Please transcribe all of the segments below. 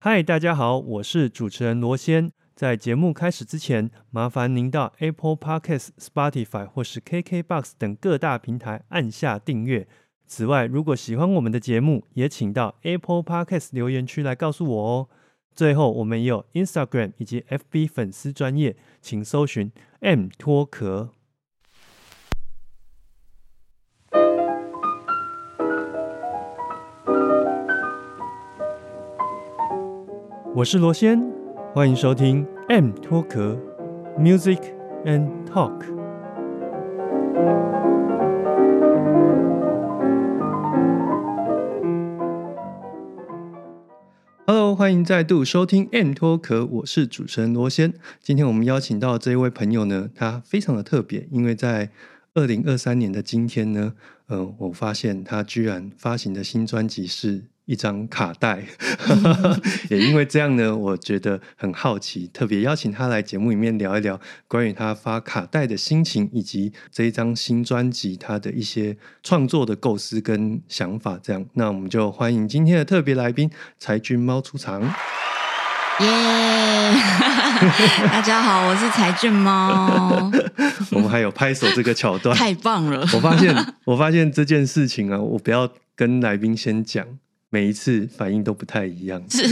嗨，大家好，我是主持人罗先。在节目开始之前，麻烦您到 Apple Podcasts、Spotify 或是 KKBox 等各大平台按下订阅。此外，如果喜欢我们的节目，也请到 Apple Podcasts 留言区来告诉我哦。最后，我们也有 Instagram 以及 FB 粉丝专业，请搜寻 M 脱壳。我是罗先，欢迎收听 M 脱壳 Music and Talk。Hello，欢迎再度收听 M 脱壳，我是主持人罗先。今天我们邀请到这一位朋友呢，他非常的特别，因为在二零二三年的今天呢，呃，我发现他居然发行的新专辑是。一张卡带，也因为这样呢，我觉得很好奇，特别邀请他来节目里面聊一聊关于他发卡带的心情，以及这一张新专辑他的一些创作的构思跟想法。这样，那我们就欢迎今天的特别来宾柴俊猫出场。耶！大家好，我是柴俊猫。我们还有拍手这个桥段，太棒了！我发现，我发现这件事情啊，我不要跟来宾先讲。每一次反应都不太一样，是，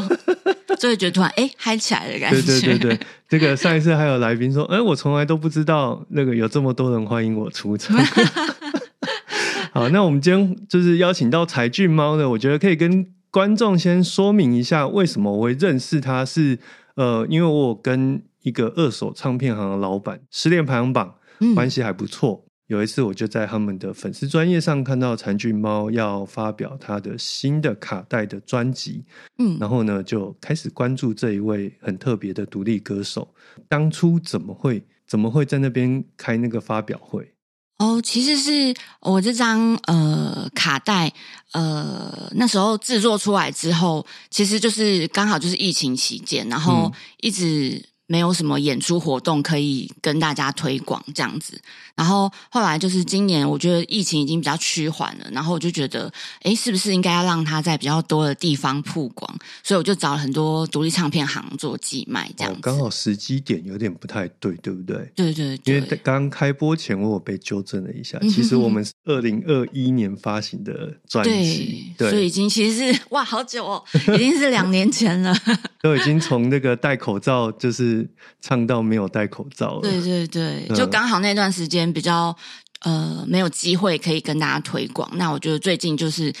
所以觉得突然哎嗨起来的感觉。对对对对，这个上一次还有来宾说，哎，我从来都不知道那个有这么多人欢迎我出场。好，那我们今天就是邀请到柴俊猫呢，我觉得可以跟观众先说明一下，为什么我会认识他，是呃，因为我跟一个二手唱片行的老板失恋排行榜关系还不错。有一次，我就在他们的粉丝专业上看到残俊猫要发表他的新的卡带的专辑，嗯，然后呢，就开始关注这一位很特别的独立歌手。当初怎么会怎么会在那边开那个发表会？哦，其实是我这张呃卡带，呃那时候制作出来之后，其实就是刚好就是疫情期间，然后一直。没有什么演出活动可以跟大家推广这样子，然后后来就是今年，我觉得疫情已经比较趋缓了，然后我就觉得，哎，是不是应该要让它在比较多的地方曝光？所以我就找了很多独立唱片行做寄卖，这样刚好时机点有点不太对，对不对？对对，因为刚开播前我有被纠正了一下，其实我们是二零二一年发行的专辑，对，所以已经其实是哇，好久哦，已经是两年前了，都已经从那个戴口罩就是。唱到没有戴口罩，对对对，就刚好那段时间比较呃没有机会可以跟大家推广。那我觉得最近就是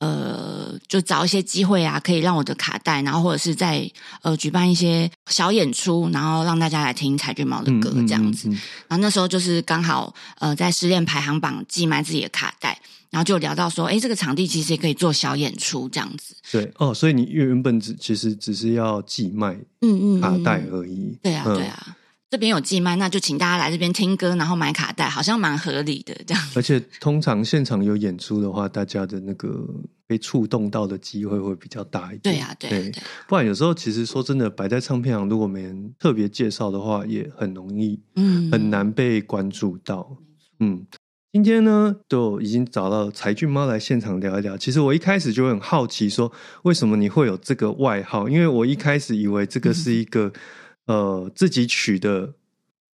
呃，就找一些机会啊，可以让我的卡带，然后或者是在呃举办一些小演出，然后让大家来听彩俊猫的歌这样子。然后那时候就是刚好呃在失恋排行榜寄卖自己的卡带。然后就聊到说，哎，这个场地其实也可以做小演出这样子。对哦，所以你原本只其实只是要寄卖，嗯嗯，卡带而已。对啊，对啊，这边有寄卖，那就请大家来这边听歌，然后买卡带，好像蛮合理的这样。而且通常现场有演出的话，大家的那个被触动到的机会会比较大一点。对啊，对，不然有时候其实说真的，摆在唱片行，如果没人特别介绍的话，也很容易，嗯，很难被关注到，嗯。今天呢，就已经找到柴俊猫来现场聊一聊。其实我一开始就很好奇，说为什么你会有这个外号？因为我一开始以为这个是一个呃自己取的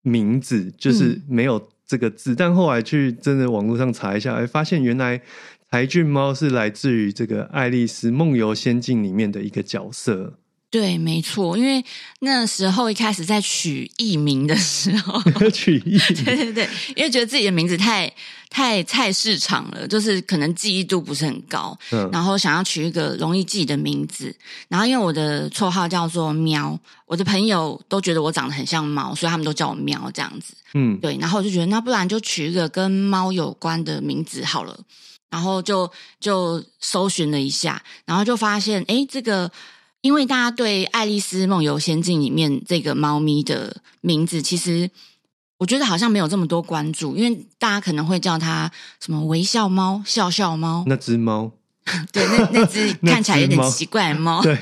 名字，就是没有这个字。但后来去真的网络上查一下，哎，发现原来柴俊猫是来自于这个《爱丽丝梦游仙境》里面的一个角色。对，没错，因为那时候一开始在取艺名的时候，取艺，对对对，因为觉得自己的名字太太菜市场了，就是可能记忆度不是很高，嗯，然后想要取一个容易记的名字，然后因为我的绰号叫做喵，我的朋友都觉得我长得很像猫，所以他们都叫我喵这样子，嗯，对，然后我就觉得那不然就取一个跟猫有关的名字好了，然后就就搜寻了一下，然后就发现，哎，这个。因为大家对《爱丽丝梦游仙境》里面这个猫咪的名字，其实我觉得好像没有这么多关注，因为大家可能会叫它什么微笑猫、笑笑猫。那只猫，对，那那只 看起来有点奇怪的猫。对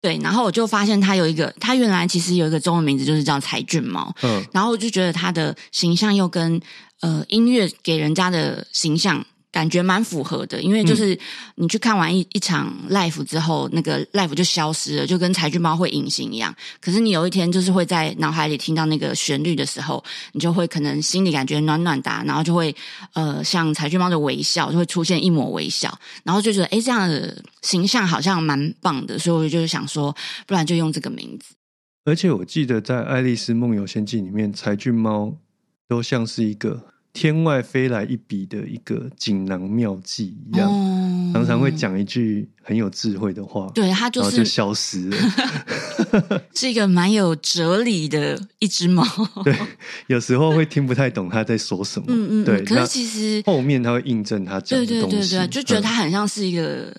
对，然后我就发现它有一个，它原来其实有一个中文名字，就是叫才俊猫。嗯，然后我就觉得它的形象又跟呃音乐给人家的形象。感觉蛮符合的，因为就是你去看完一一场 life 之后，那个 life 就消失了，就跟柴郡猫会隐形一样。可是你有一天就是会在脑海里听到那个旋律的时候，你就会可能心里感觉暖暖的，然后就会呃像柴郡猫的微笑就会出现一抹微笑，然后就觉得哎这样的形象好像蛮棒的，所以我就想说，不然就用这个名字。而且我记得在《爱丽丝梦游仙境》里面，柴郡猫都像是一个。天外飞来一笔的一个锦囊妙计一样，常常会讲一句很有智慧的话，对他就是就消失了，是一个蛮有哲理的一只猫。对，有时候会听不太懂他在说什么。嗯嗯，对。可是其实后面他会印证他讲的东西，对对对对，就觉得他很像是一个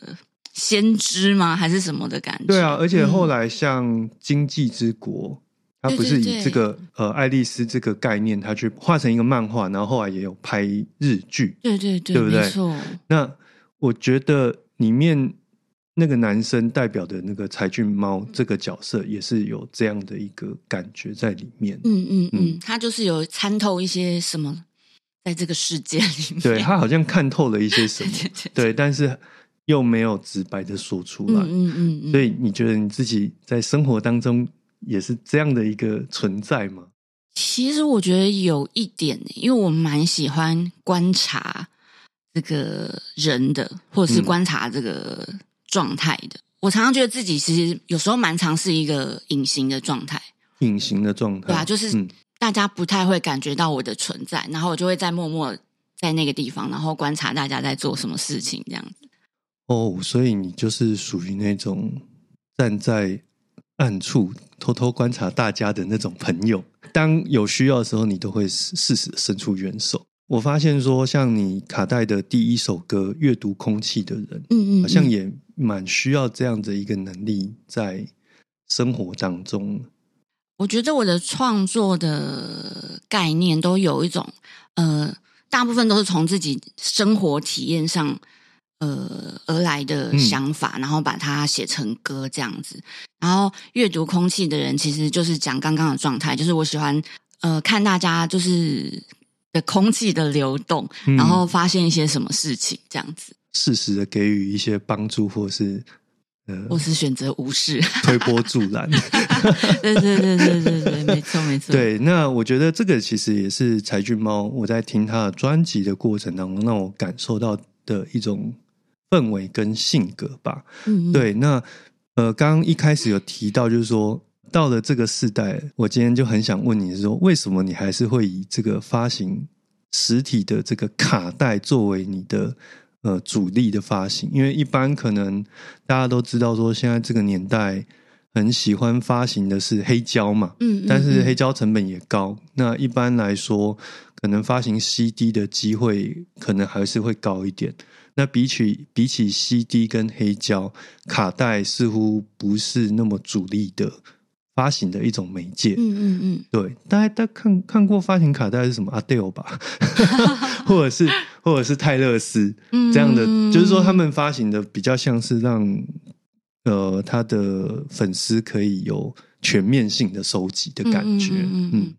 先知吗？还是什么的感觉？对啊，而且后来像《经济之国》。他不是以这个呃爱丽丝这个概念，他去画成一个漫画，然后后来也有拍日剧，对对对，对不对？那我觉得里面那个男生代表的那个柴郡猫这个角色，也是有这样的一个感觉在里面。嗯嗯嗯，他就是有参透一些什么，在这个世界里面，对他好像看透了一些什么，对，但是又没有直白的说出来。嗯嗯嗯，所以你觉得你自己在生活当中？也是这样的一个存在吗？其实我觉得有一点，因为我蛮喜欢观察这个人的，或者是观察这个状态的。我常常觉得自己其实有时候蛮常是一个隐形的状态，隐形的状态，对啊，就是大家不太会感觉到我的存在，然后我就会在默默在那个地方，然后观察大家在做什么事情，这样子。哦，所以你就是属于那种站在。暗处偷偷观察大家的那种朋友，当有需要的时候，你都会适时伸出援手。我发现说，像你卡带的第一首歌《阅读空气的人》，嗯嗯，好像也蛮需要这样的一个能力在生活当中。我觉得我的创作的概念都有一种，呃，大部分都是从自己生活体验上。呃，而来的想法，然后把它写成歌这样子。然后阅读空气的人，其实就是讲刚刚的状态，就是我喜欢呃看大家就是的空气的流动，然后发现一些什么事情这样子，适时的给予一些帮助，或是呃，或是选择无视、推波助澜。对对对对对对，没错没错。对，那我觉得这个其实也是柴俊猫，我在听他的专辑的过程当中，让我感受到的一种。氛围跟性格吧，嗯，对。那呃，刚刚一开始有提到，就是说到了这个时代，我今天就很想问你，说为什么你还是会以这个发行实体的这个卡带作为你的呃主力的发行？因为一般可能大家都知道，说现在这个年代很喜欢发行的是黑胶嘛，嗯，但是黑胶成本也高。那一般来说，可能发行 CD 的机会可能还是会高一点。那比起比起 CD 跟黑胶，卡带似乎不是那么主力的发行的一种媒介。嗯嗯嗯，对，大家大家看看过发行卡带是什么阿 Dale 吧，或者是或者是泰勒斯这样的，就是说他们发行的比较像是让呃他的粉丝可以有全面性的收集的感觉。嗯。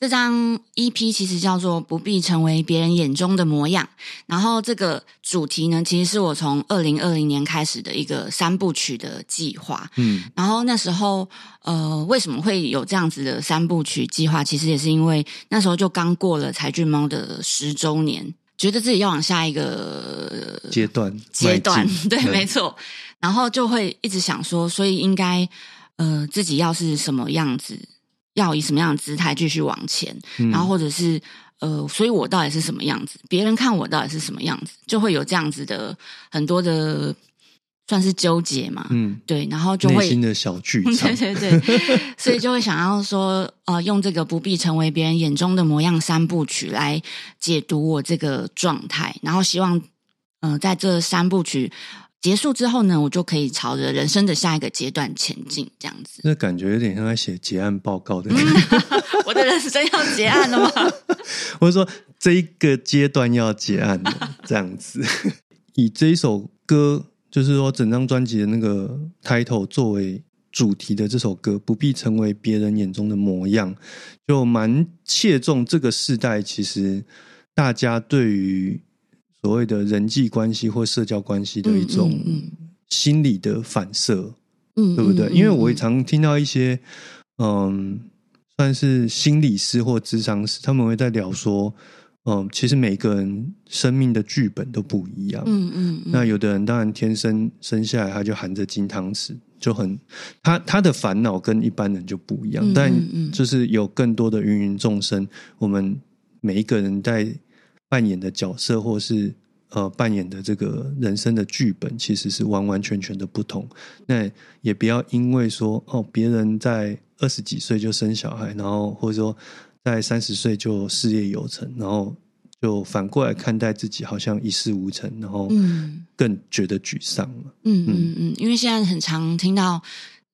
这张 EP 其实叫做“不必成为别人眼中的模样”，然后这个主题呢，其实是我从二零二零年开始的一个三部曲的计划。嗯，然后那时候，呃，为什么会有这样子的三部曲计划？其实也是因为那时候就刚过了才俊猫的十周年，觉得自己要往下一个阶段阶段，对，没错。然后就会一直想说，所以应该，呃，自己要是什么样子。要以什么样的姿态继续往前，然后或者是呃，所以我到底是什么样子？别人看我到底是什么样子？就会有这样子的很多的算是纠结嘛，嗯，对，然后就会内心的小剧 场，对对对，所以就会想要说，呃，用这个不必成为别人眼中的模样三部曲来解读我这个状态，然后希望，嗯，在这三部曲。结束之后呢，我就可以朝着人生的下一个阶段前进，这样子。那感觉有点像在写结案报告的。我的人生要结案了吗？我是说这一个阶段要结案的这样子。以这一首歌，就是说整张专辑的那个 title 作为主题的这首歌，不必成为别人眼中的模样，就蛮切中这个时代。其实大家对于所谓的人际关系或社交关系的一种心理的反射，嗯，对不对？因为我也常听到一些，嗯，算是心理师或智商师，他们会在聊说，嗯，其实每个人生命的剧本都不一样，嗯嗯。那有的人当然天生生下来他就含着金汤匙，就很他他的烦恼跟一般人就不一样，但就是有更多的芸芸众生，我们每一个人在。扮演的角色，或是呃扮演的这个人生的剧本，其实是完完全全的不同。那也不要因为说哦，别人在二十几岁就生小孩，然后或者说在三十岁就事业有成，然后就反过来看待自己，好像一事无成，然后更觉得沮丧了。嗯嗯嗯，因为现在很常听到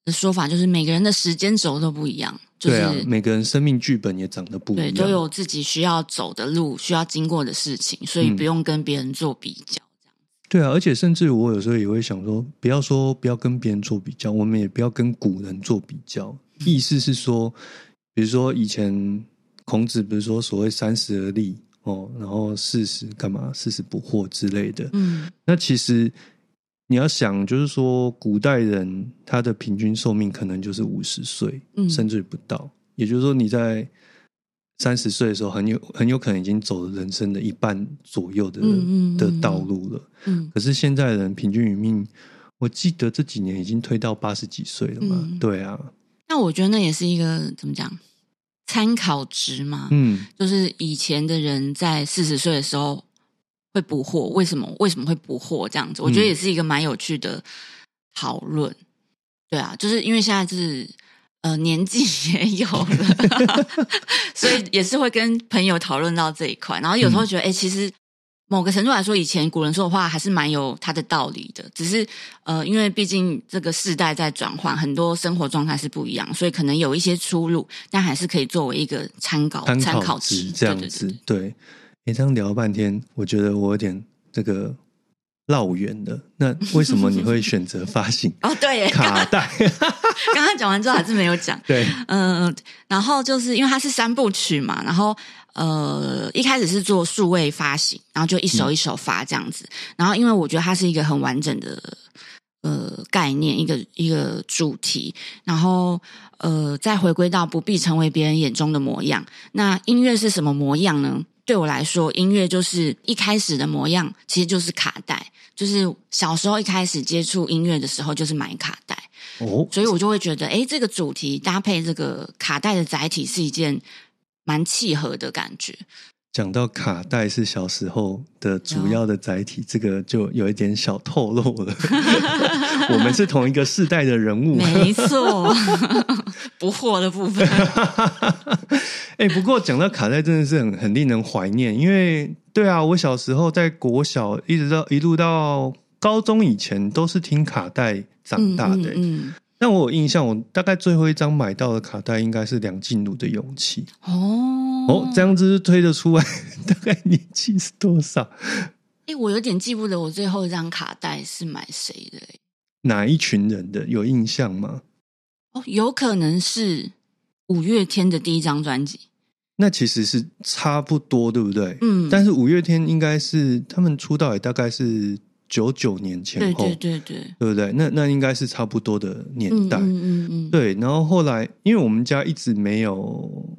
的说法，就是每个人的时间轴都不一样。对啊，每个人生命剧本也长得不一样，对都有自己需要走的路，需要经过的事情，所以不用跟别人做比较。这样对啊，而且甚至我有时候也会想说，不要说不要跟别人做比较，我们也不要跟古人做比较。意思是说，比如说以前孔子，比如说所谓三十而立哦，然后四十干嘛，四十不惑之类的。嗯，那其实。你要想，就是说，古代人他的平均寿命可能就是五十岁，甚至不到。也就是说，你在三十岁的时候，很有很有可能已经走了人生的一半左右的的道路了。嗯，可是现在人平均余命，我记得这几年已经推到八十几岁了嘛？对啊。那我觉得那也是一个怎么讲参考值嘛？嗯，就是以前的人在四十岁的时候。会不惑？为什么？为什么会不惑？这样子，我觉得也是一个蛮有趣的讨论。对啊，就是因为现在就是呃年纪 也有了，所以也是会跟朋友讨论到这一块。然后有时候觉得，哎，其实某个程度来说，以前古人说的话还是蛮有它的道理的。只是呃，因为毕竟这个世代在转换，很多生活状态是不一样，所以可能有一些出入，但还是可以作为一个参考参考值这样子。对。你这样聊了半天，我觉得我有点这个绕远了。那为什么你会选择发行？哦，对，卡带。刚刚讲完之后还是没有讲。对，嗯，然后就是因为它是三部曲嘛，然后呃，一开始是做数位发行，然后就一首一首发这样子。然后因为我觉得它是一个很完整的呃概念，一个一个主题，然后呃，再回归到不必成为别人眼中的模样。那音乐是什么模样呢？对我来说，音乐就是一开始的模样，其实就是卡带。就是小时候一开始接触音乐的时候，就是买卡带。哦，所以我就会觉得，哎，这个主题搭配这个卡带的载体是一件蛮契合的感觉。讲到卡带是小时候的主要的载体，这个就有一点小透露了。我们是同一个世代的人物，没错，不惑的部分。哎，不过讲到卡带，真的是很很令人怀念。因为，对啊，我小时候在国小一直到一路到高中以前，都是听卡带长大的。嗯。但我有印象，我大概最后一张买到的卡带应该是梁静茹的《勇气》哦哦，这样子推得出来，大概年纪是多少？哎，我有点记不得我最后一张卡带是买谁的，哪一群人的有印象吗？哦，有可能是五月天的第一张专辑，那其实是差不多，对不对？嗯，但是五月天应该是他们出道也大概是。九九年前后，对对对对，对不对？那那应该是差不多的年代，嗯嗯嗯。对，然后后来，因为我们家一直没有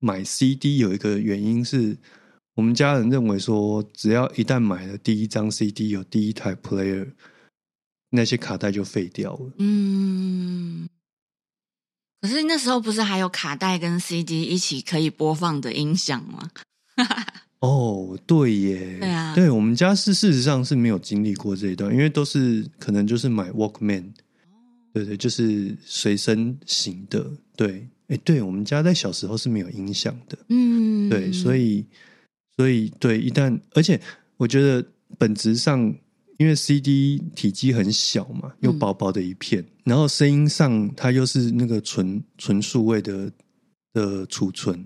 买 CD，有一个原因是我们家人认为说，只要一旦买了第一张 CD，有第一台 player，那些卡带就废掉了。嗯。可是那时候不是还有卡带跟 CD 一起可以播放的音响吗？哦，对耶，对啊，对我们家是事实上是没有经历过这一段，因为都是可能就是买 Walkman，对对，就是随身型的，对，哎，对我们家在小时候是没有音响的，嗯，对，所以所以对，一旦而且我觉得本质上，因为 CD 体积很小嘛，又薄薄的一片，然后声音上它又是那个纯纯数位的的储存。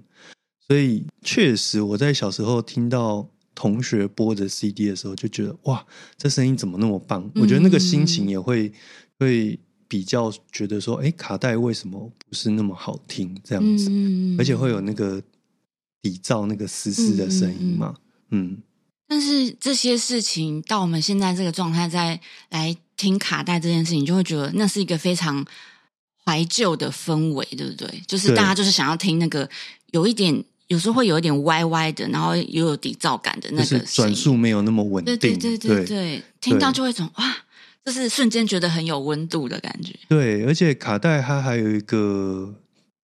所以确实，我在小时候听到同学播着 CD 的时候，就觉得哇，这声音怎么那么棒？我觉得那个心情也会会比较觉得说，哎，卡带为什么不是那么好听？这样子，而且会有那个底噪那个嘶嘶的声音嘛？嗯，但是这些事情到我们现在这个状态，再来听卡带这件事情，就会觉得那是一个非常怀旧的氛围，对不对？就是大家就是想要听那个有一点，有时候会有一点歪歪的，然后又有底噪感的那个转速没有那么稳定，对对对对对，听到就会种哇，就是瞬间觉得很有温度的感觉。对，而且卡带它还有一个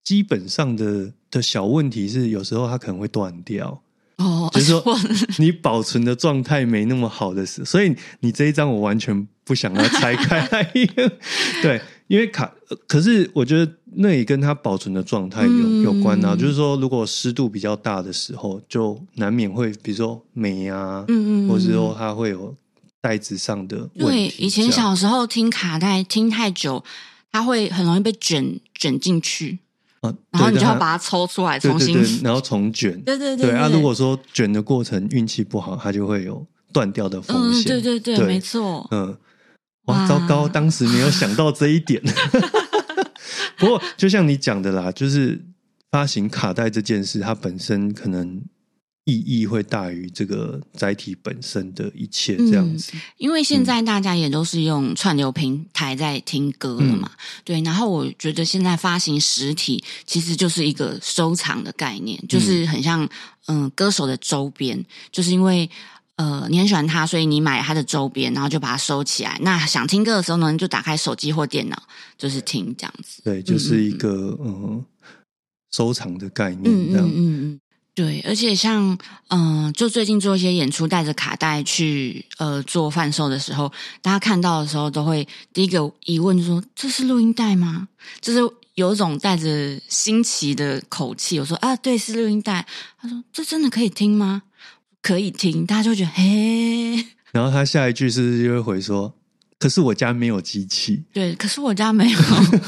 基本上的的小问题是，有时候它可能会断掉。哦，就是说 你保存的状态没那么好的时，所以你这一张我完全不想要拆开来。对，因为卡，可是我觉得那也跟它保存的状态有有关啊。就是说，如果湿度比较大的时候，就难免会，比如说霉啊，嗯嗯，或者说它会有袋子上的问题。以前小时候听卡带听太久，它会很容易被卷卷进去。啊然后你就要把它抽出来，重新，然后重卷。对对对。啊，如果说卷的过程运气不好，它就会有断掉的风险。对对对，没错。嗯，哇，糟糕，当时没有想到这一点。不过，就像你讲的啦，就是发行卡带这件事，它本身可能。意义会大于这个载体本身的一切，这样子。因为现在大家也都是用串流平台在听歌了嘛，对。然后我觉得现在发行实体其实就是一个收藏的概念，就是很像嗯歌手的周边，就是因为呃你很喜欢他，所以你买他的周边，然后就把它收起来。那想听歌的时候呢，就打开手机或电脑，就是听这样子。对，就是一个嗯收藏的概念，这样。嗯嗯嗯。对，而且像嗯，就最近做一些演出，带着卡带去呃做贩售的时候，大家看到的时候都会第一个疑问说：“这是录音带吗？”就是有一种带着新奇的口气，我说：“啊，对，是录音带。”他说：“这真的可以听吗？”可以听，大家就觉得嘿。然后他下一句是就会回说：“可是我家没有机器。”对，可是我家没有。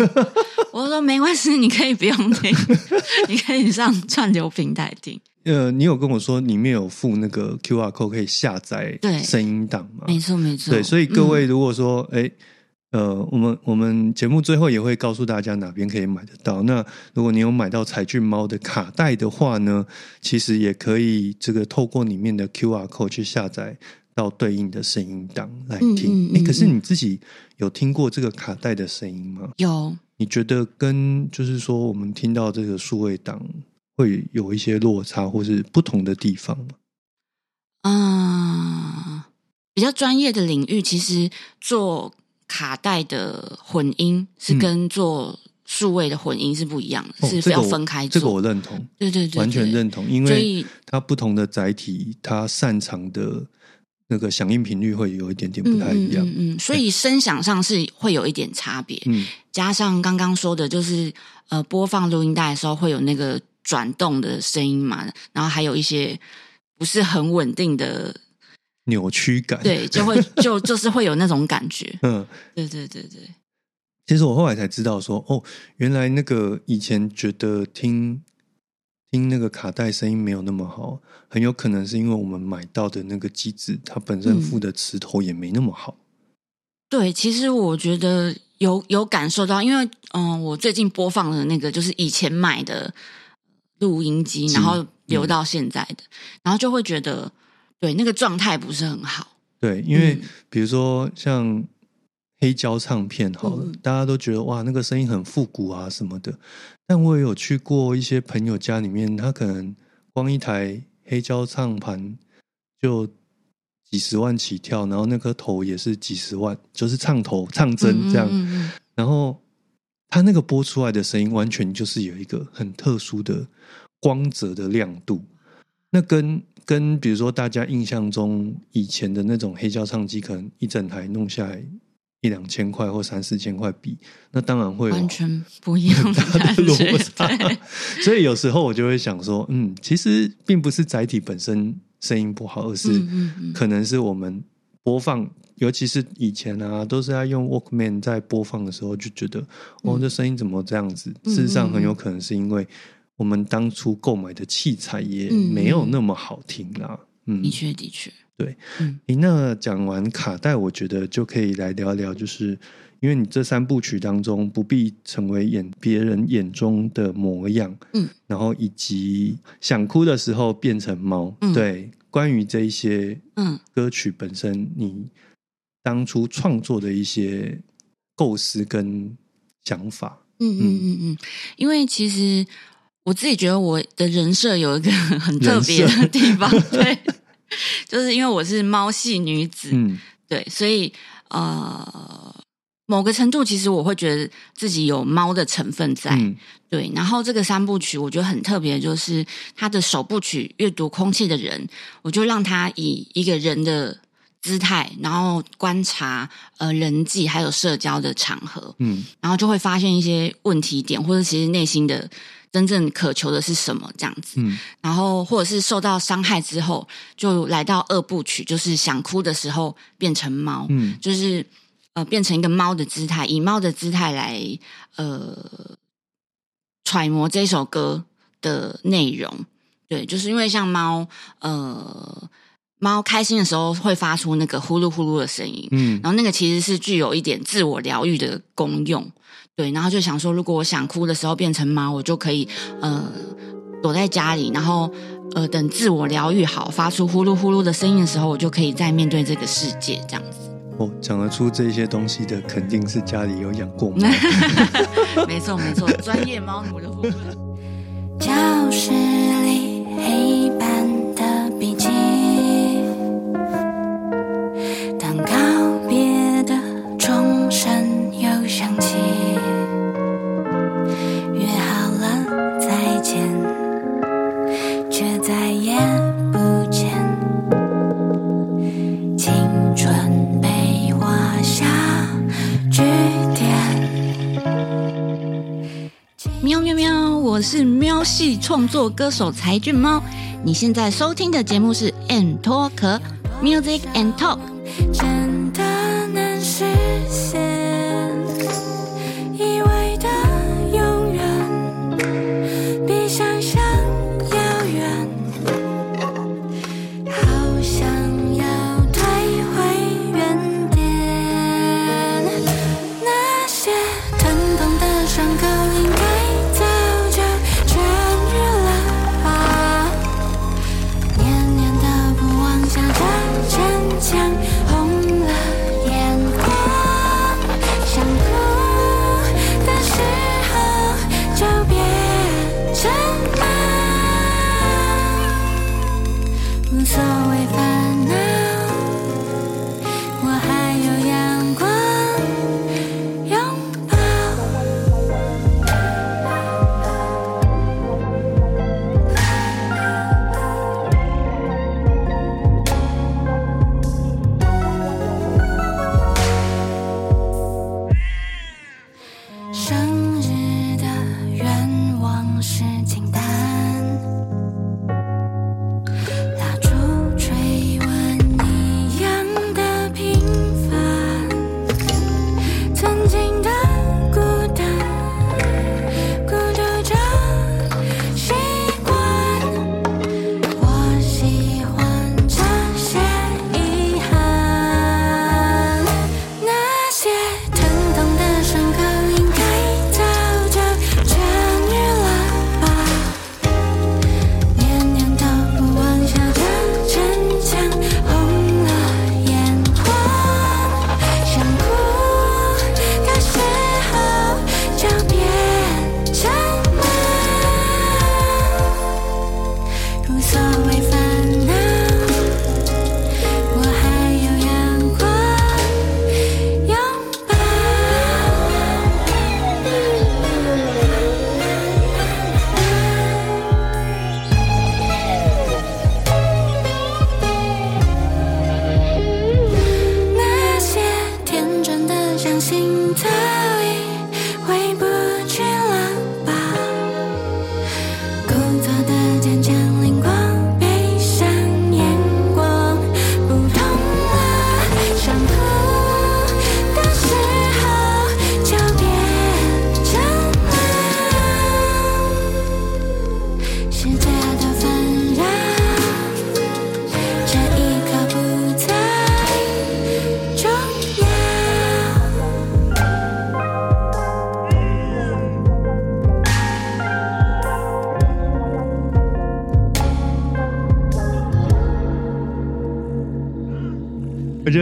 我说没关系，你可以不用听，你可以上串流平台听。呃，你有跟我说里面有附那个 Q R code 可以下载声音档吗？没错，没错。对，所以各位如果说，哎，呃，我们我们节目最后也会告诉大家哪边可以买得到。那如果你有买到彩骏猫的卡带的话呢，其实也可以这个透过里面的 Q R code 去下载到对应的声音档来听。哎，可是你自己有听过这个卡带的声音吗？有。你觉得跟就是说，我们听到这个数位档会有一些落差，或是不同的地方吗？啊，比较专业的领域，其实做卡带的混音是跟做数位的混音是不一样的，是要分开。这个我认同，对对对，完全认同，因为它不同的载体，它擅长的。那个响应频率会有一点点不太一样，嗯，所以声响上是会有一点差别。嗯，加上刚刚说的，就是呃，播放录音带的时候会有那个转动的声音嘛，然后还有一些不是很稳定的扭曲感，对，就会 就就是会有那种感觉。嗯，对对对对。其实我后来才知道说，哦，原来那个以前觉得听。听那个卡带声音没有那么好，很有可能是因为我们买到的那个机子，它本身附的磁头也没那么好。对，其实我觉得有有感受到，因为嗯，我最近播放的那个就是以前买的录音机，然后留到现在的，然后就会觉得对那个状态不是很好。对，因为比如说像。黑胶唱片好了，大家都觉得哇，那个声音很复古啊什么的。但我也有去过一些朋友家里面，他可能光一台黑胶唱盘就几十万起跳，然后那颗头也是几十万，就是唱头唱针这样。然后他那个播出来的声音，完全就是有一个很特殊的光泽的亮度。那跟跟比如说大家印象中以前的那种黑胶唱机，可能一整台弄下来。一两千块或三四千块比，那当然会完全不一样的 落差。所以有时候我就会想说，嗯，其实并不是载体本身声音不好，而是可能是我们播放，尤其是以前啊，都是在用 Walkman 在播放的时候，就觉得哦，这声音怎么这样子？事实上，很有可能是因为我们当初购买的器材也没有那么好听啦。嗯，的确，的确。对，嗯，那讲完卡带，我觉得就可以来聊聊，就是因为你这三部曲当中，不必成为眼别人眼中的模样，嗯，然后以及想哭的时候变成猫，对，关于这一些嗯。歌曲本身，你当初创作的一些构思跟想法。嗯嗯嗯嗯，因为其实我自己觉得我的人设有一个 很特别的地方，对，就是因为我是猫系女子，嗯，对，所以呃。某个程度，其实我会觉得自己有猫的成分在，对。然后这个三部曲，我觉得很特别，就是它的首部曲《阅读空气的人》，我就让他以一个人的姿态，然后观察呃人际还有社交的场合，嗯，然后就会发现一些问题点，或者其实内心的真正渴求的是什么这样子，嗯。然后或者是受到伤害之后，就来到二部曲，就是想哭的时候变成猫，嗯，就是。呃，变成一个猫的姿态，以猫的姿态来呃揣摩这首歌的内容。对，就是因为像猫，呃，猫开心的时候会发出那个呼噜呼噜的声音，嗯，然后那个其实是具有一点自我疗愈的功用。对，然后就想说，如果我想哭的时候变成猫，我就可以呃躲在家里，然后呃等自我疗愈好，发出呼噜呼噜的声音的时候，我就可以再面对这个世界，这样子。哦，讲得出这些东西的，肯定是家里有养过猫。没错没错，专业猫奴的部分。教室里我是喵系创作歌手才俊猫。你现在收听的节目是《And Talk Music and Talk》。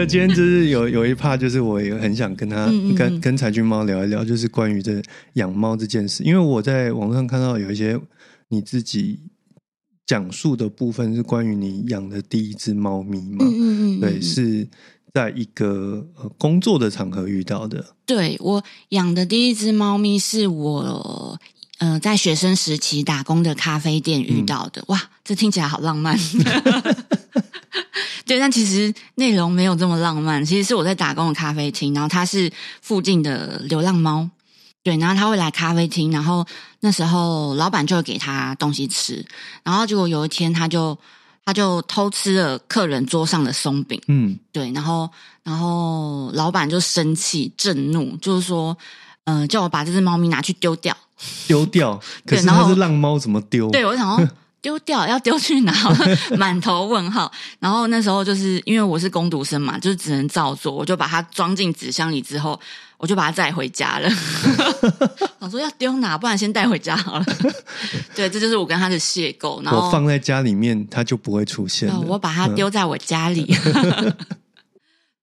得今天就是有有一趴，就是我也很想跟他跟跟柴俊猫聊一聊，就是关于这养猫这件事。因为我在网上看到有一些你自己讲述的部分，是关于你养的第一只猫咪嘛？嗯嗯，对，是在一个工作的场合遇到的。对我养的第一只猫咪是我。嗯，在学生时期打工的咖啡店遇到的，哇，这听起来好浪漫。对，但其实内容没有这么浪漫。其实是我在打工的咖啡厅，然后它是附近的流浪猫，对，然后他会来咖啡厅，然后那时候老板就会给他东西吃，然后结果有一天他就他就偷吃了客人桌上的松饼，嗯，对，然后然后老板就生气震怒，就是说，嗯，叫我把这只猫咪拿去丢掉。丢掉，可是它是浪猫，怎么丢？对我想说丢掉要丢去哪？满头问号。然后那时候就是因为我是工读生嘛，就是只能照做，我就把它装进纸箱里之后，我就把它带回家了。我说要丢哪？不然先带回家好了。对，这就是我跟他的邂逅。然后我放在家里面，它就不会出现。我把它丢在我家里。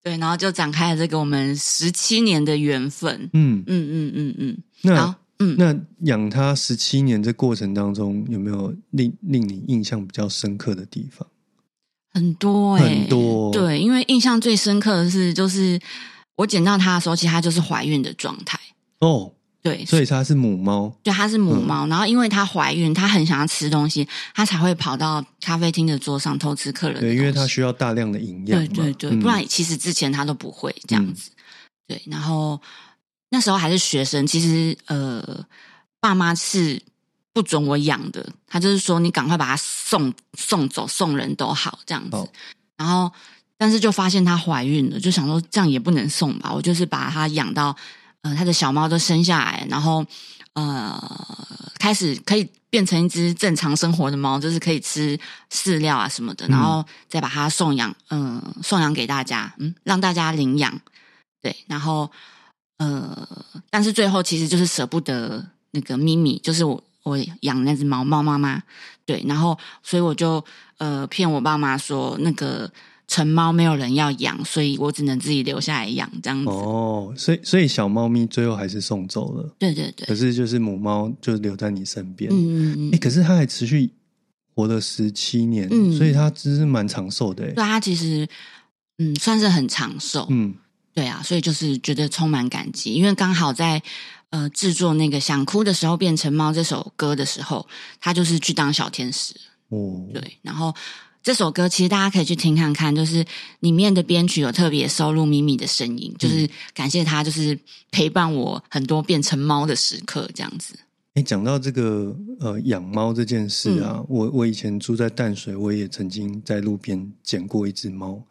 对，然后就展开了这个我们十七年的缘分。嗯嗯嗯嗯嗯。那。嗯，那养它十七年这过程当中，有没有令令你印象比较深刻的地方？很多，很多。对，因为印象最深刻的是，就是我捡到它的时候，其实它就是怀孕的状态。哦，对，所以它是母猫。对，它是母猫。然后，因为它怀孕，它很想要吃东西，它才会跑到咖啡厅的桌上偷吃客人。对，因为它需要大量的营养。对对对，不然其实之前它都不会这样子。对，然后。那时候还是学生，其实呃，爸妈是不准我养的。他就是说，你赶快把它送送走，送人都好这样子。然后，但是就发现她怀孕了，就想说这样也不能送吧。我就是把它养到呃，他的小猫都生下来，然后呃，开始可以变成一只正常生活的猫，就是可以吃饲料啊什么的，然后再把它送养，嗯，送养给大家，嗯，让大家领养。对，然后。呃，但是最后其实就是舍不得那个咪咪，就是我我养那只猫猫妈妈，对，然后所以我就呃骗我爸妈说那个成猫没有人要养，所以我只能自己留下来养这样子。哦，所以所以小猫咪最后还是送走了，对对对。可是就是母猫就留在你身边，嗯嗯嗯。哎，可是它还持续活了十七年，嗯所以它其实蛮长寿的。对，它其实嗯算是很长寿，嗯。对啊，所以就是觉得充满感激，因为刚好在呃制作那个《想哭的时候变成猫》这首歌的时候，他就是去当小天使哦。对，然后这首歌其实大家可以去听看看，就是里面的编曲有特别收录咪咪的声音，就是感谢他，就是陪伴我很多变成猫的时刻，这样子。哎，讲到这个呃养猫这件事啊，我我以前住在淡水，我也曾经在路边捡过一只猫，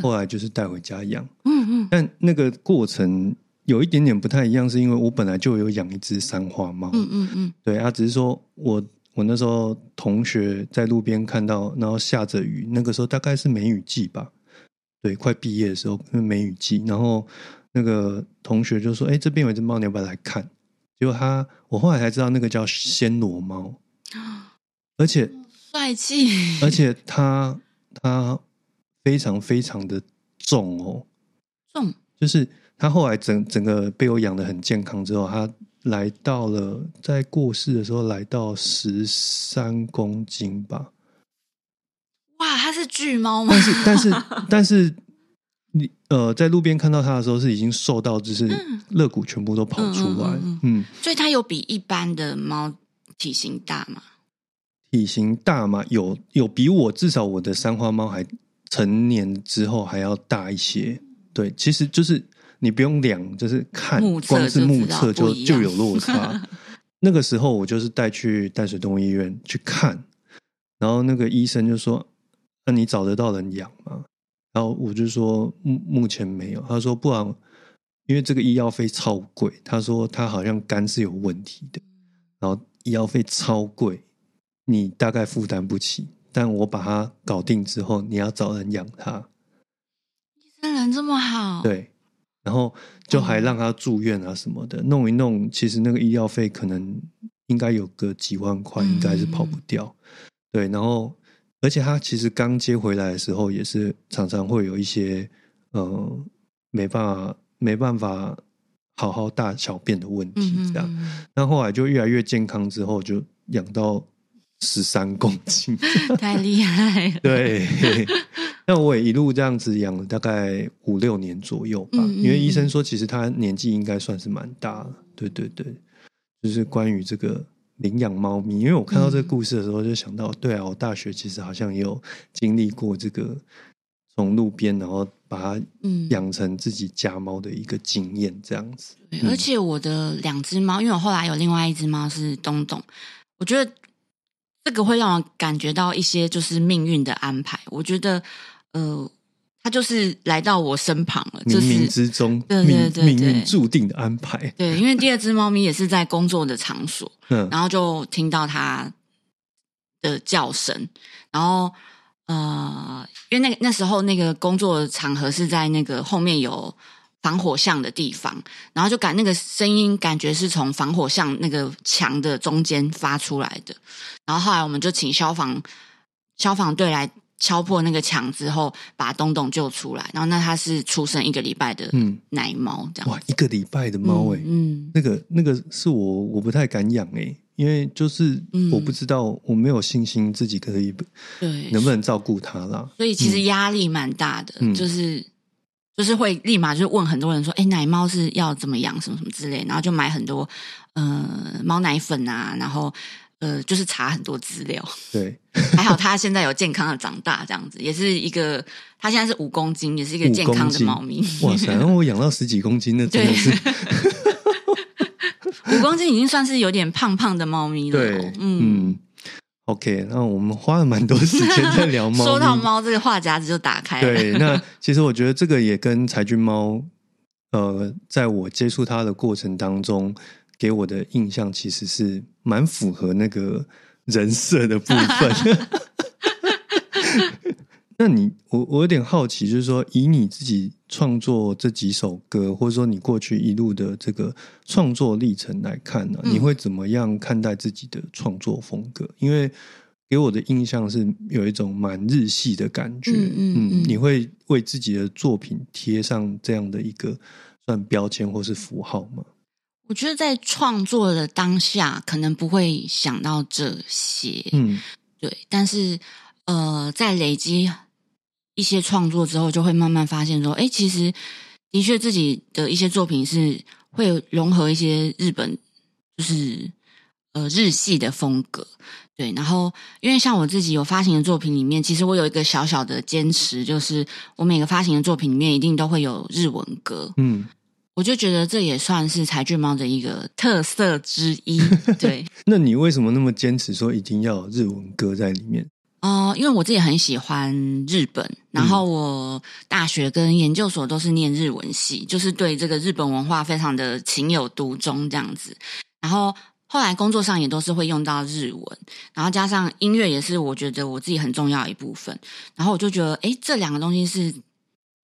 后来就是带回家养。嗯嗯但那个过程有一点点不太一样，是因为我本来就有养一只三花猫。嗯嗯嗯，对啊，只是说我我那时候同学在路边看到，然后下着雨，那个时候大概是梅雨季吧，对，快毕业的时候，梅雨季，然后那个同学就说：“哎，这边有一只猫，你要不要来看？”结果他，我后来才知道那个叫暹罗猫，而且帅气，而且它它非常非常的重哦。重就是他后来整整个被我养的很健康之后，他来到了在过世的时候来到十三公斤吧。哇，它是巨猫吗？但是但是 但是你呃在路边看到它的时候是已经瘦到就是肋骨全部都跑出来，嗯，所以它有比一般的猫体型大吗？体型大吗？有有比我至少我的三花猫还成年之后还要大一些。对，其实就是你不用量，就是看，光是目测就就有落差。那个时候我就是带去淡水动物医院去看，然后那个医生就说：“那你找得到人养吗？”然后我就说：“目目前没有。”他说：“不然，因为这个医药费超贵。”他说：“他好像肝是有问题的，然后医药费超贵，你大概负担不起。但我把它搞定之后，你要找人养它。”人这么好，对，然后就还让他住院啊什么的，弄一弄，其实那个医药费可能应该有个几万块，应该是跑不掉。对，然后而且他其实刚接回来的时候，也是常常会有一些呃没办法没办法好好大小便的问题，这样。那后来就越来越健康，之后就养到十三公斤，太厉害了。对，那我也一路这样子养了大概五六年左右吧。因为医生说，其实他年纪应该算是蛮大了。对对对，就是关于这个。领养猫咪，因为我看到这个故事的时候，就想到，对啊，我大学其实好像也有经历过这个从路边，然后把它养成自己家猫的一个经验，这样子。而且我的两只猫，因为我后来有另外一只猫是东东，我觉得这个会让我感觉到一些就是命运的安排。我觉得，呃。他就是来到我身旁了，冥冥之中，对对对，命运注定的安排。对，因为第二只猫咪也是在工作的场所，嗯，然后就听到它的叫声，然后呃，因为那那时候那个工作场合是在那个后面有防火巷的地方，然后就感那个声音感觉是从防火巷那个墙的中间发出来的，然后后来我们就请消防消防队来。敲破那个墙之后，把东东救出来。然后，那它是出生一个礼拜的奶猫，这样哇，一个礼拜的猫哎，嗯，那个那个是我我不太敢养哎，因为就是我不知道，我没有信心自己可以对能不能照顾它啦。所以其实压力蛮大的，就是就是会立马就问很多人说，哎，奶猫是要怎么养，什么什么之类，然后就买很多呃猫奶粉啊，然后。呃，就是查很多资料，对，还好它现在有健康的长大，这样子也是一个，它现在是五公斤，也是一个健康的猫咪。哇塞，我养到十几公斤，那真的是 五公斤已经算是有点胖胖的猫咪了。对，嗯，OK，那我们花了蛮多时间在聊猫，说到猫，这个话匣子就打开了。对，那其实我觉得这个也跟柴郡猫，呃，在我接触它的过程当中。给我的印象其实是蛮符合那个人设的部分。那你我我有点好奇，就是说以你自己创作这几首歌，或者说你过去一路的这个创作历程来看呢，你会怎么样看待自己的创作风格？因为给我的印象是有一种蛮日系的感觉。嗯嗯，你会为自己的作品贴上这样的一个算标签或是符号吗？我觉得在创作的当下，可能不会想到这些，嗯，对。但是，呃，在累积一些创作之后，就会慢慢发现说，哎，其实的确自己的一些作品是会融合一些日本，就是呃日系的风格，对。然后，因为像我自己有发行的作品里面，其实我有一个小小的坚持，就是我每个发行的作品里面一定都会有日文歌，嗯。我就觉得这也算是柴郡猫的一个特色之一。对，那你为什么那么坚持说一定要有日文歌在里面？哦，因为我自己很喜欢日本，然后我大学跟研究所都是念日文系，就是对这个日本文化非常的情有独钟这样子。然后后来工作上也都是会用到日文，然后加上音乐也是我觉得我自己很重要一部分。然后我就觉得，哎，这两个东西是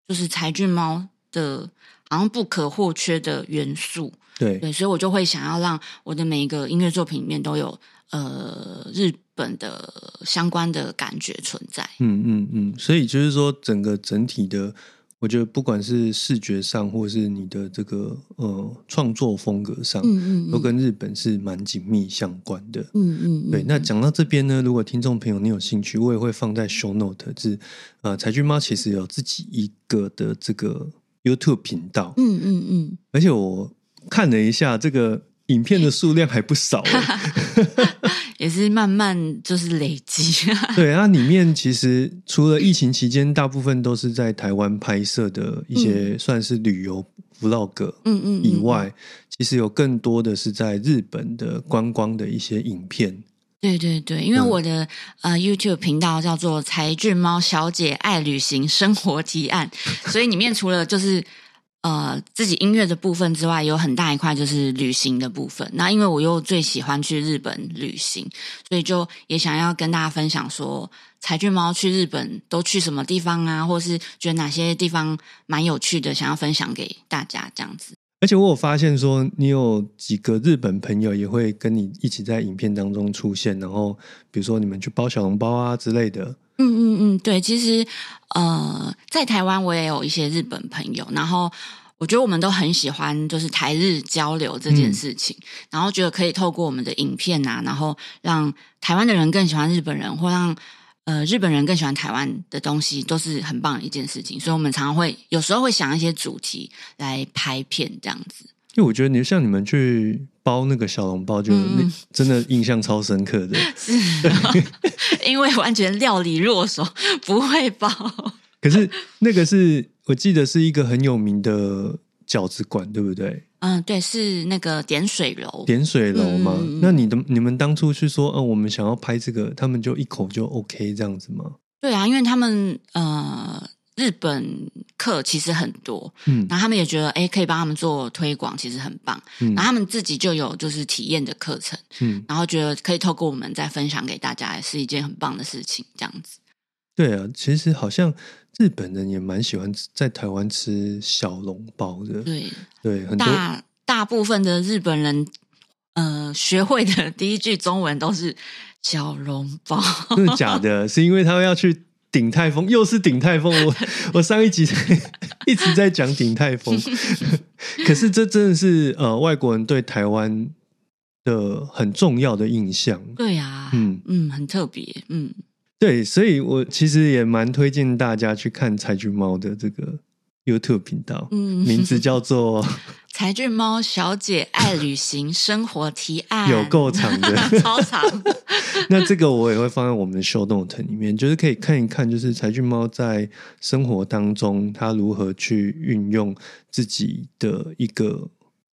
就是柴郡猫的。好像不可或缺的元素，对对，所以我就会想要让我的每一个音乐作品里面都有呃日本的相关的感觉存在。嗯嗯嗯，所以就是说，整个整体的，我觉得不管是视觉上，或是你的这个呃创作风格上，嗯嗯，都跟日本是蛮紧密相关的。嗯嗯，对。那讲到这边呢，如果听众朋友你有兴趣，我也会放在 show note，是呃，柴俊猫其实有自己一个的这个。YouTube 频道，嗯嗯嗯，而且我看了一下，这个影片的数量还不少，也是慢慢就是累积。对啊，里面其实除了疫情期间，大部分都是在台湾拍摄的一些算是旅游 Vlog，嗯嗯。以外，其实有更多的是在日本的观光的一些影片。对对对，因为我的呃 YouTube 频道叫做“才俊猫小姐爱旅行生活提案”，所以里面除了就是呃自己音乐的部分之外，有很大一块就是旅行的部分。那因为我又最喜欢去日本旅行，所以就也想要跟大家分享说，才俊猫去日本都去什么地方啊，或是觉得哪些地方蛮有趣的，想要分享给大家这样子。而且我有发现说，你有几个日本朋友也会跟你一起在影片当中出现，然后比如说你们去包小笼包啊之类的。嗯嗯嗯，对，其实呃，在台湾我也有一些日本朋友，然后我觉得我们都很喜欢就是台日交流这件事情，然后觉得可以透过我们的影片啊，然后让台湾的人更喜欢日本人，或让呃日本人更喜欢台湾的东西，都是很棒的一件事情。所以，我们常常会有时候会想一些主题来拍片这样子。因为我觉得你像你们去包那个小笼包，就那真的印象超深刻的。是，因为完全料理弱手，不会包。可是那个是我记得是一个很有名的饺子馆，对不对？嗯，对，是那个点水楼。点水楼吗？那你的你们当初去说，嗯，我们想要拍这个，他们就一口就 OK 这样子吗？对啊，因为他们呃。日本课其实很多，嗯，然后他们也觉得，哎，可以帮他们做推广，其实很棒。嗯，然后他们自己就有就是体验的课程，嗯，然后觉得可以透过我们再分享给大家，是一件很棒的事情。这样子，对啊，其实好像日本人也蛮喜欢在台湾吃小笼包的，对对，很大大部分的日本人，呃，学会的第一句中文都是小笼包，真的假的？是因为他们要去。鼎泰丰又是鼎泰丰，我 我上一集一直在讲鼎泰丰，可是这真的是呃外国人对台湾的很重要的印象。对呀，嗯嗯，很特别，嗯，对，所以我其实也蛮推荐大家去看柴郡猫的这个 YouTube 频道，嗯，名字叫做。柴俊猫小姐爱旅行生活提案有够长的，超长。那这个我也会放在我们的 show note 里面，就是可以看一看，就是柴俊猫在生活当中他如何去运用自己的一个，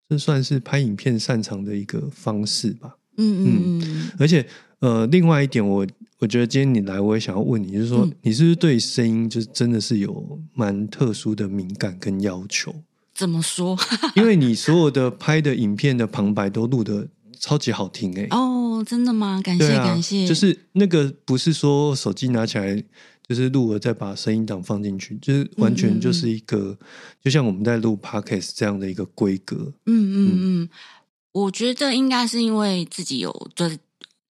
这算是拍影片擅长的一个方式吧。嗯嗯嗯。而且呃，另外一点，我我觉得今天你来，我也想要问你，就是说你是不是对声音就是真的是有蛮特殊的敏感跟要求？怎么说？因为你所有的拍的影片的旁白都录的超级好听哎！哦，真的吗？感谢感谢。就是那个不是说手机拿起来就是录了再把声音档放进去，就是完全就是一个就像我们在录 podcast 这样的一个规格。嗯嗯嗯，我觉得应该是因为自己有就是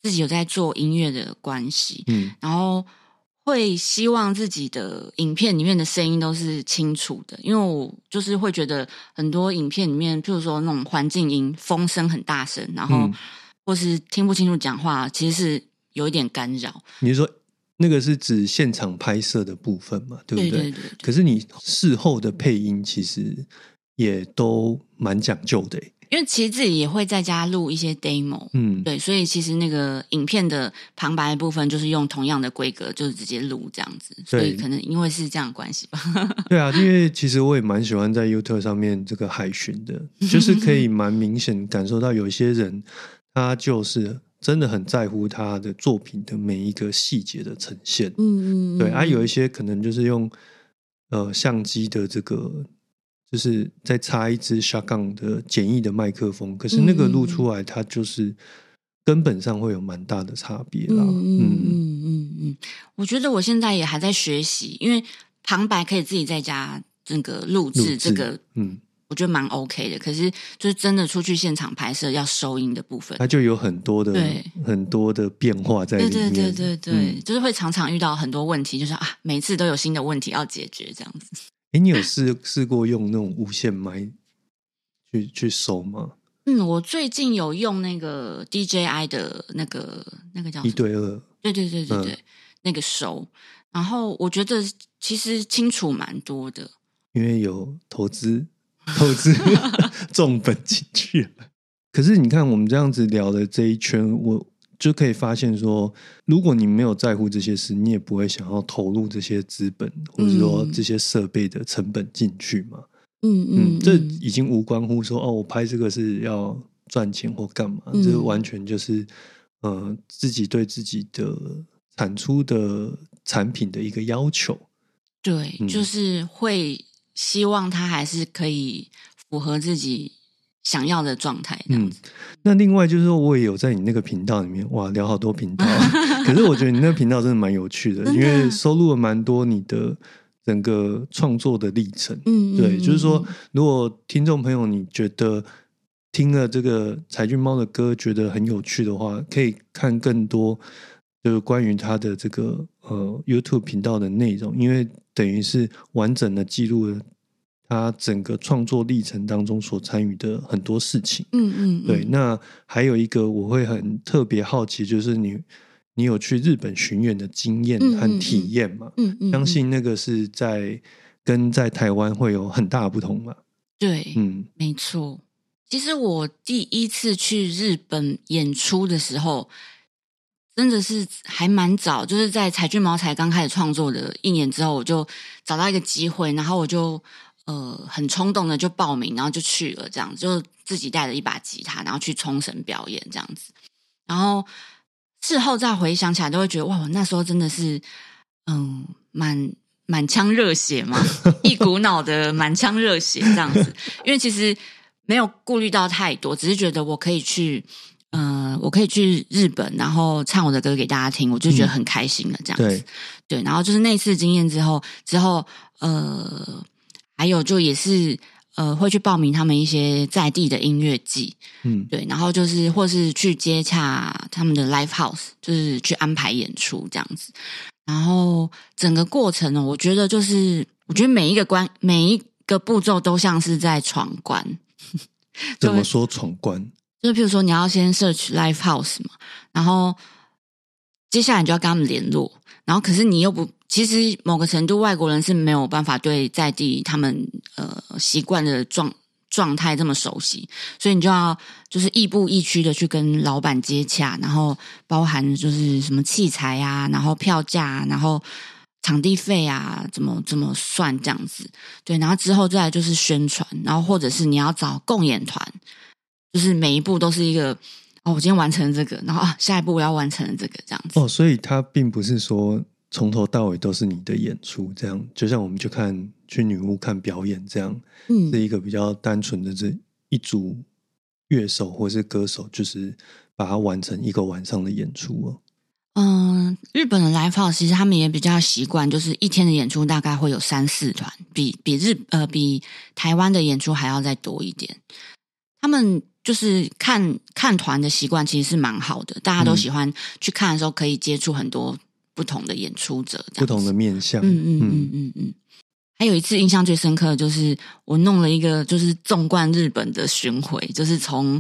自己有在做音乐的关系，嗯，然后。会希望自己的影片里面的声音都是清楚的，因为我就是会觉得很多影片里面，譬如说那种环境音、风声很大声，然后或是听不清楚讲话，其实是有一点干扰。你是说那个是指现场拍摄的部分嘛？对不对？可是你事后的配音其实也都蛮讲究的。因为其实自己也会在家录一些 demo，嗯，对，所以其实那个影片的旁白部分就是用同样的规格，就是直接录这样子，所以可能因为是这样关系吧。对啊，因为其实我也蛮喜欢在 YouTube 上面这个海巡的，就是可以蛮明显感受到有一些人他就是真的很在乎他的作品的每一个细节的呈现，嗯嗯，对，啊，有一些可能就是用呃相机的这个。就是再插一支 shotgun 的简易的麦克风，可是那个录出来，它就是根本上会有蛮大的差别啦。嗯嗯嗯嗯，我觉得我现在也还在学习，因为旁白可以自己在家那个录制，这个嗯，我觉得蛮 OK 的。可是就是真的出去现场拍摄要收音的部分，它就有很多的很多的变化在里面。对对对对对，就是会常常遇到很多问题，就是啊，每次都有新的问题要解决，这样子。哎，你有试试过用那种无线麦去去收吗？嗯，我最近有用那个 DJI 的那个那个叫一对二，对对对对对，那个收，然后我觉得其实清楚蛮多的，因为有投资投资 重本进去了。可是你看我们这样子聊的这一圈，我。就可以发现说，如果你没有在乎这些事，你也不会想要投入这些资本或者说这些设备的成本进去嘛。嗯嗯，这已经无关乎说哦，我拍这个是要赚钱或干嘛，这完全就是呃自己对自己的产出的产品的一个要求。对，就是会希望它还是可以符合自己。想要的状态，嗯，那另外就是说，我也有在你那个频道里面，哇，聊好多频道，可是我觉得你那个频道真的蛮有趣的，因为收录了蛮多你的整个创作的历程，嗯，对，就是说，如果听众朋友你觉得听了这个柴俊猫的歌觉得很有趣的话，可以看更多就是关于他的这个呃 YouTube 频道的内容，因为等于是完整的记录了他整个创作历程当中所参与的很多事情。嗯嗯，对。那还有一个我会很特别好奇，就是你你有去日本巡演的经验和体验吗？嗯嗯，相信那个是在跟在台湾会有很大的不同嘛？对，嗯，没错。其实我第一次去日本演出的时候。真的是还蛮早，就是在彩俊毛才刚开始创作的一年之后，我就找到一个机会，然后我就呃很冲动的就报名，然后就去了，这样就自己带了一把吉他，然后去冲绳表演这样子。然后事后再回想起来，都会觉得哇，我那时候真的是嗯满满腔热血嘛，一股脑的满腔热血这样子。因为其实没有顾虑到太多，只是觉得我可以去。嗯，我可以去日本，然后唱我的歌给大家听，我就觉得很开心了。这样子，对，然后就是那次经验之后，之后呃，还有就也是呃，会去报名他们一些在地的音乐季，嗯，对，然后就是或是去接洽他们的 live house，就是去安排演出这样子。然后整个过程呢，我觉得就是我觉得每一个关每一个步骤都像是在闯关。怎么说闯关？就是譬如说，你要先 search live house 嘛，然后接下来你就要跟他们联络，然后可是你又不，其实某个程度外国人是没有办法对在地他们呃习惯的状状态这么熟悉，所以你就要就是亦步亦趋的去跟老板接洽，然后包含就是什么器材啊，然后票价，然后场地费啊，怎么怎么算这样子，对，然后之后再来就是宣传，然后或者是你要找共演团。就是每一步都是一个哦，我今天完成了这个，然后啊，下一步我要完成了这个这样子哦，所以它并不是说从头到尾都是你的演出，这样就像我们去看去女巫看表演这样，嗯，是一个比较单纯的这一组乐手或是歌手，就是把它完成一个晚上的演出哦。嗯，日本的 live house 其实他们也比较习惯，就是一天的演出大概会有三四团，比比日呃比台湾的演出还要再多一点，他们。就是看看团的习惯其实是蛮好的，大家都喜欢去看的时候可以接触很多不同的演出者，不同的面相。嗯嗯嗯嗯嗯。还有一次印象最深刻的就是我弄了一个就是纵贯日本的巡回，就是从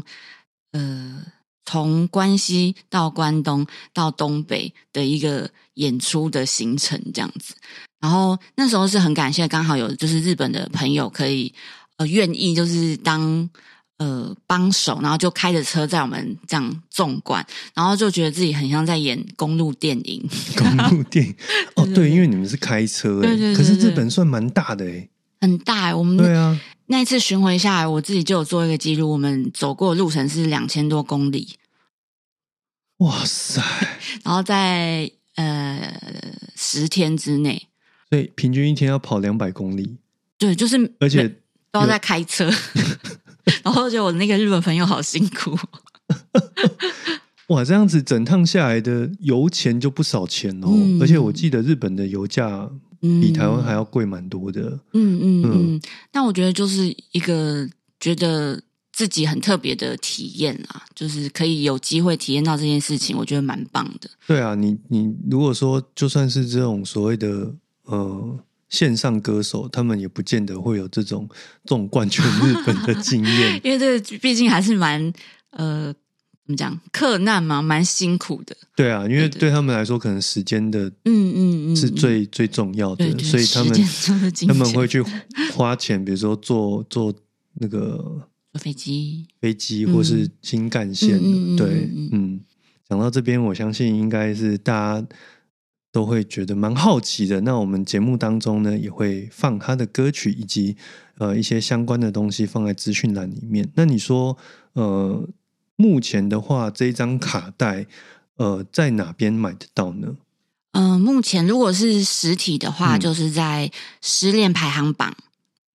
呃从关西到关东到东北的一个演出的行程这样子。然后那时候是很感谢，刚好有就是日本的朋友可以呃愿意就是当。呃，帮手，然后就开着车在我们这样纵贯，然后就觉得自己很像在演公路电影。公路电影 哦，对，因为你们是开车，对对可是日本算蛮大的哎，很大。我们对啊，那一次巡回下来，我自己就有做一个记录，我们走过路程是两千多公里。哇塞！然后在呃十天之内，所以平均一天要跑两百公里。对，就是而且都在开车。然后觉得我那个日本朋友好辛苦，哇，这样子整趟下来的油钱就不少钱哦。而且我记得日本的油价比台湾还要贵蛮多的。嗯嗯嗯。但我觉得就是一个觉得自己很特别的体验啊，就是可以有机会体验到这件事情，我觉得蛮棒的。对啊，你你如果说就算是这种所谓的呃。线上歌手，他们也不见得会有这种纵贯全日本的经验，因为这毕竟还是蛮呃，怎么讲，克难嘛，蛮辛苦的。对啊，因为对他们来说，可能时间的嗯嗯嗯是最最重要的，所以他们他们会去花钱，比如说坐坐那个坐飞机、飞机或是新干线的。对，嗯，讲到这边，我相信应该是大家。都会觉得蛮好奇的。那我们节目当中呢，也会放他的歌曲以及呃一些相关的东西放在资讯栏里面。那你说，呃，目前的话，这一张卡带呃在哪边买得到呢？嗯，目前如果是实体的话，就是在失恋排行榜。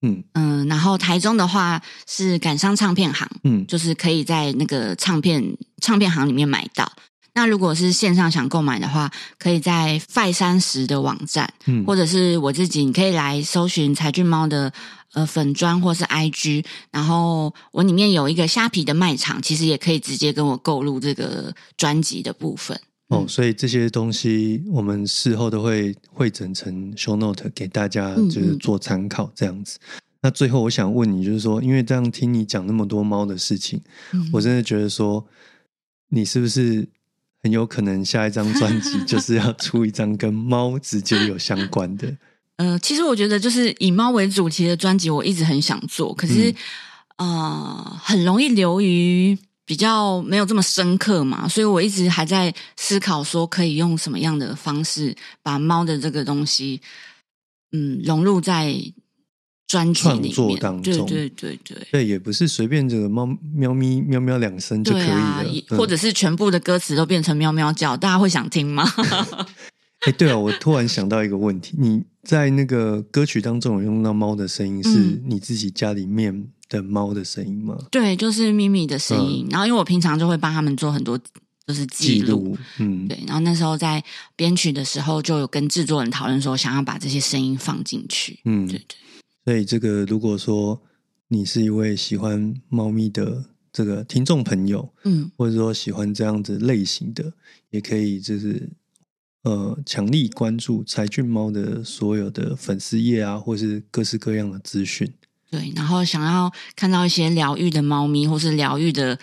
嗯嗯，然后台中的话是感伤唱片行，嗯，就是可以在那个唱片唱片行里面买到。那如果是线上想购买的话，可以在快三十的网站，嗯，或者是我自己，你可以来搜寻才俊猫的呃粉砖或是 IG，然后我里面有一个虾皮的卖场，其实也可以直接跟我购入这个专辑的部分。哦，所以这些东西我们事后都会汇整成 show note 给大家，就是做参考这样子。那最后我想问你，就是说，因为这样听你讲那么多猫的事情，我真的觉得说，你是不是很有可能下一张专辑 就是要出一张跟猫直接有相关的？呃，其实我觉得就是以猫为主题的专辑，我一直很想做，可是啊，很容易流于。比较没有这么深刻嘛，所以我一直还在思考说可以用什么样的方式把猫的这个东西，嗯，融入在专辑创作当中。对对对对，对也不是随便这个猫喵咪喵喵两声就可以了，或者是全部的歌词都变成喵喵叫，大家会想听吗？哎，对啊，我突然想到一个问题，你在那个歌曲当中有用到猫的声音，是你自己家里面？的猫的声音吗？对，就是咪咪的声音。然后，因为我平常就会帮他们做很多，就是记录。嗯，对。然后那时候在编曲的时候，就有跟制作人讨论说，想要把这些声音放进去。嗯，对对。所以，这个如果说你是一位喜欢猫咪的这个听众朋友，嗯，或者说喜欢这样子类型的，也可以就是呃，强力关注柴俊猫的所有的粉丝页啊，或是各式各样的资讯。对，然后想要看到一些疗愈的猫咪，或是疗愈的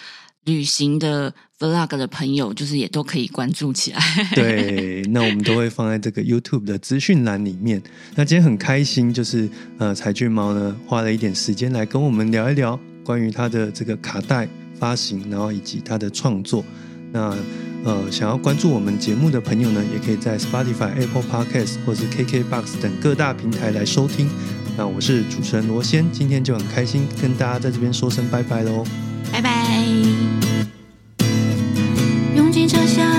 旅行的 vlog 的朋友，就是也都可以关注起来。对，那我们都会放在这个 YouTube 的资讯栏里面。那今天很开心，就是呃，彩俊猫呢花了一点时间来跟我们聊一聊关于他的这个卡带发行，然后以及他的创作。那呃，想要关注我们节目的朋友呢，也可以在 Spotify、Apple Podcast 或是 KKBox 等各大平台来收听。那我是主持人罗先，今天就很开心跟大家在这边说声拜拜喽，拜拜。着下